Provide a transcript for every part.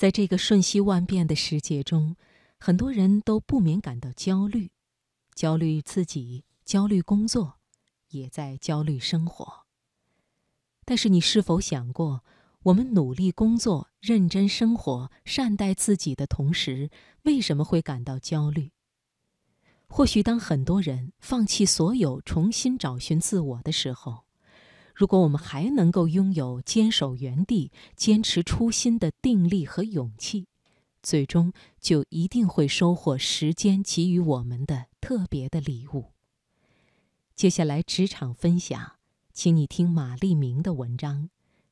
在这个瞬息万变的世界中，很多人都不免感到焦虑，焦虑自己，焦虑工作，也在焦虑生活。但是，你是否想过，我们努力工作、认真生活、善待自己的同时，为什么会感到焦虑？或许，当很多人放弃所有，重新找寻自我的时候，如果我们还能够拥有坚守原地、坚持初心的定力和勇气，最终就一定会收获时间给予我们的特别的礼物。接下来，职场分享，请你听马立明的文章：《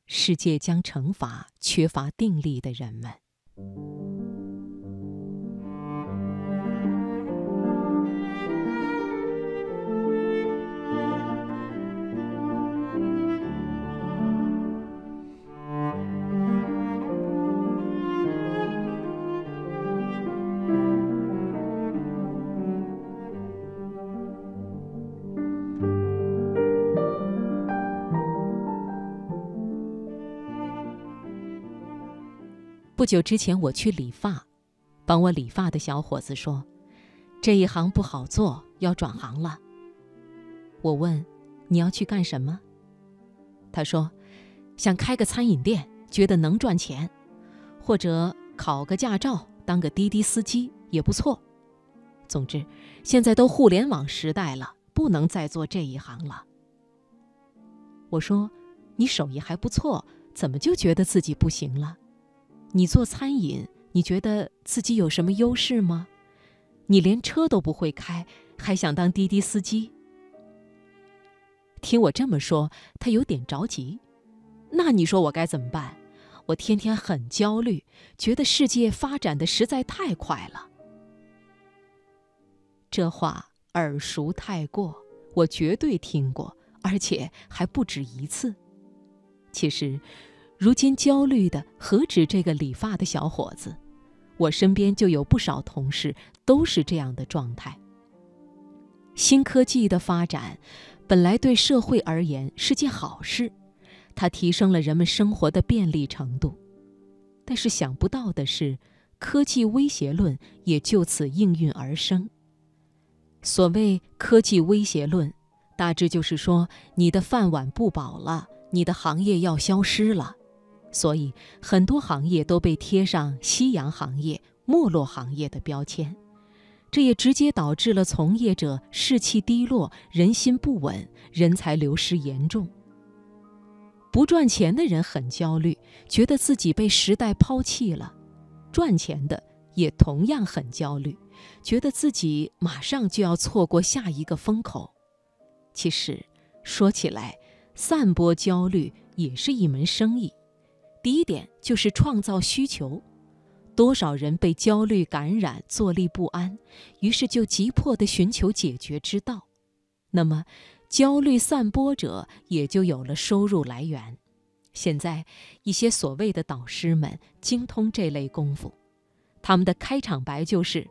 世界将惩罚缺乏定力的人们》。不久之前，我去理发，帮我理发的小伙子说：“这一行不好做，要转行了。”我问：“你要去干什么？”他说：“想开个餐饮店，觉得能赚钱，或者考个驾照，当个滴滴司机也不错。总之，现在都互联网时代了，不能再做这一行了。”我说：“你手艺还不错，怎么就觉得自己不行了？”你做餐饮，你觉得自己有什么优势吗？你连车都不会开，还想当滴滴司机？听我这么说，他有点着急。那你说我该怎么办？我天天很焦虑，觉得世界发展的实在太快了。这话耳熟太过，我绝对听过，而且还不止一次。其实。如今焦虑的何止这个理发的小伙子，我身边就有不少同事都是这样的状态。新科技的发展，本来对社会而言是件好事，它提升了人们生活的便利程度。但是想不到的是，科技威胁论也就此应运而生。所谓科技威胁论，大致就是说你的饭碗不保了，你的行业要消失了。所以，很多行业都被贴上“夕阳行业”“没落行业”的标签，这也直接导致了从业者士气低落、人心不稳、人才流失严重。不赚钱的人很焦虑，觉得自己被时代抛弃了；赚钱的也同样很焦虑，觉得自己马上就要错过下一个风口。其实，说起来，散播焦虑也是一门生意。第一点就是创造需求，多少人被焦虑感染，坐立不安，于是就急迫地寻求解决之道。那么，焦虑散播者也就有了收入来源。现在，一些所谓的导师们精通这类功夫，他们的开场白就是：“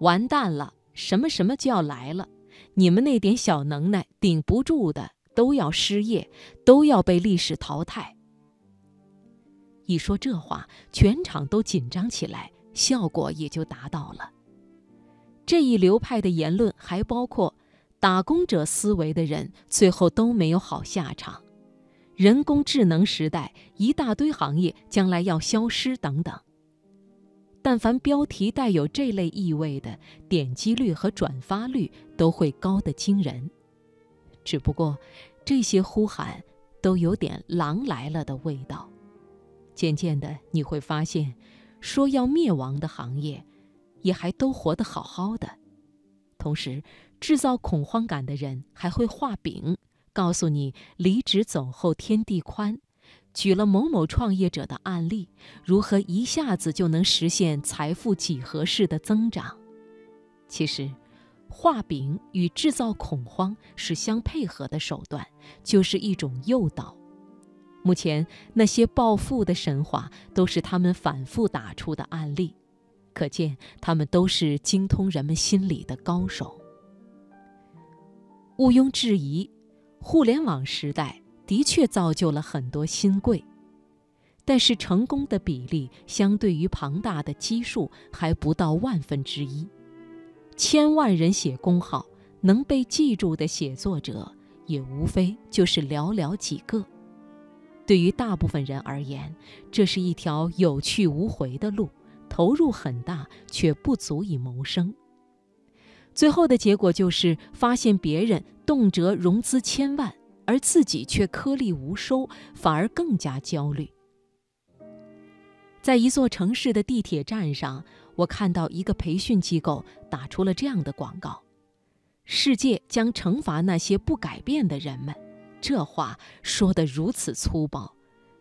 完蛋了，什么什么就要来了，你们那点小能耐顶不住的，都要失业，都要被历史淘汰。”一说这话，全场都紧张起来，效果也就达到了。这一流派的言论还包括，打工者思维的人最后都没有好下场，人工智能时代一大堆行业将来要消失等等。但凡标题带有这类意味的，点击率和转发率都会高得惊人。只不过，这些呼喊都有点“狼来了”的味道。渐渐的，你会发现，说要灭亡的行业，也还都活得好好的。同时，制造恐慌感的人还会画饼，告诉你离职走后天地宽，举了某某创业者的案例，如何一下子就能实现财富几何式的增长。其实，画饼与制造恐慌是相配合的手段，就是一种诱导。目前那些暴富的神话都是他们反复打出的案例，可见他们都是精通人们心理的高手。毋庸置疑，互联网时代的确造就了很多新贵，但是成功的比例相对于庞大的基数还不到万分之一。千万人写公号，能被记住的写作者也无非就是寥寥几个。对于大部分人而言，这是一条有去无回的路，投入很大，却不足以谋生。最后的结果就是发现别人动辄融资千万，而自己却颗粒无收，反而更加焦虑。在一座城市的地铁站上，我看到一个培训机构打出了这样的广告：“世界将惩罚那些不改变的人们。”这话说得如此粗暴，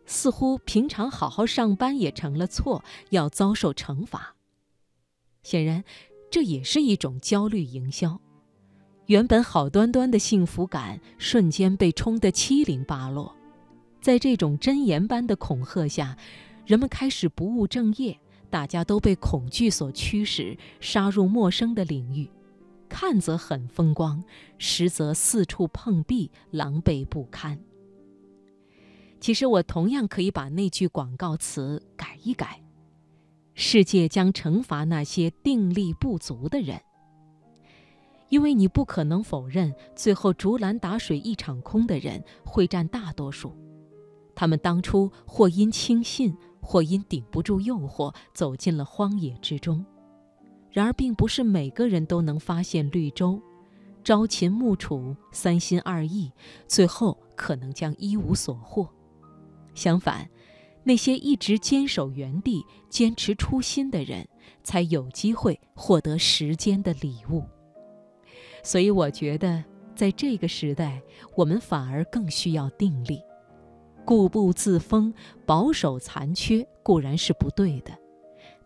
似乎平常好好上班也成了错，要遭受惩罚。显然，这也是一种焦虑营销。原本好端端的幸福感，瞬间被冲得七零八落。在这种箴言般的恐吓下，人们开始不务正业，大家都被恐惧所驱使，杀入陌生的领域。看则很风光，实则四处碰壁，狼狈不堪。其实我同样可以把那句广告词改一改：世界将惩罚那些定力不足的人。因为你不可能否认，最后竹篮打水一场空的人会占大多数。他们当初或因轻信，或因顶不住诱惑，走进了荒野之中。然而，并不是每个人都能发现绿洲，朝秦暮楚，三心二意，最后可能将一无所获。相反，那些一直坚守原地、坚持初心的人，才有机会获得时间的礼物。所以，我觉得在这个时代，我们反而更需要定力。固步自封、保守残缺固然是不对的。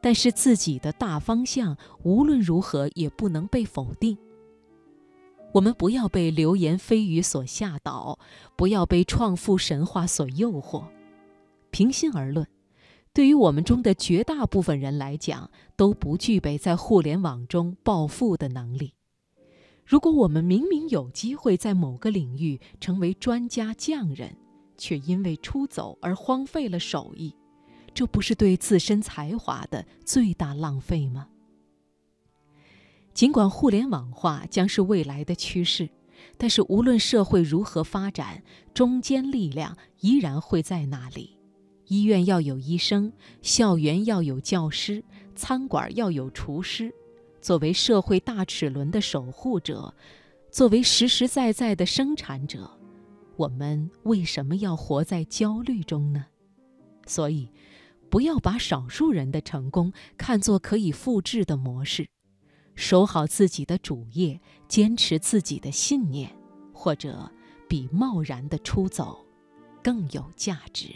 但是自己的大方向无论如何也不能被否定。我们不要被流言蜚语所吓倒，不要被创富神话所诱惑。平心而论，对于我们中的绝大部分人来讲，都不具备在互联网中暴富的能力。如果我们明明有机会在某个领域成为专家匠人，却因为出走而荒废了手艺。这不是对自身才华的最大浪费吗？尽管互联网化将是未来的趋势，但是无论社会如何发展，中坚力量依然会在那里。医院要有医生，校园要有教师，餐馆要有厨师。作为社会大齿轮的守护者，作为实实在在的生产者，我们为什么要活在焦虑中呢？所以。不要把少数人的成功看作可以复制的模式，守好自己的主业，坚持自己的信念，或者比贸然的出走更有价值。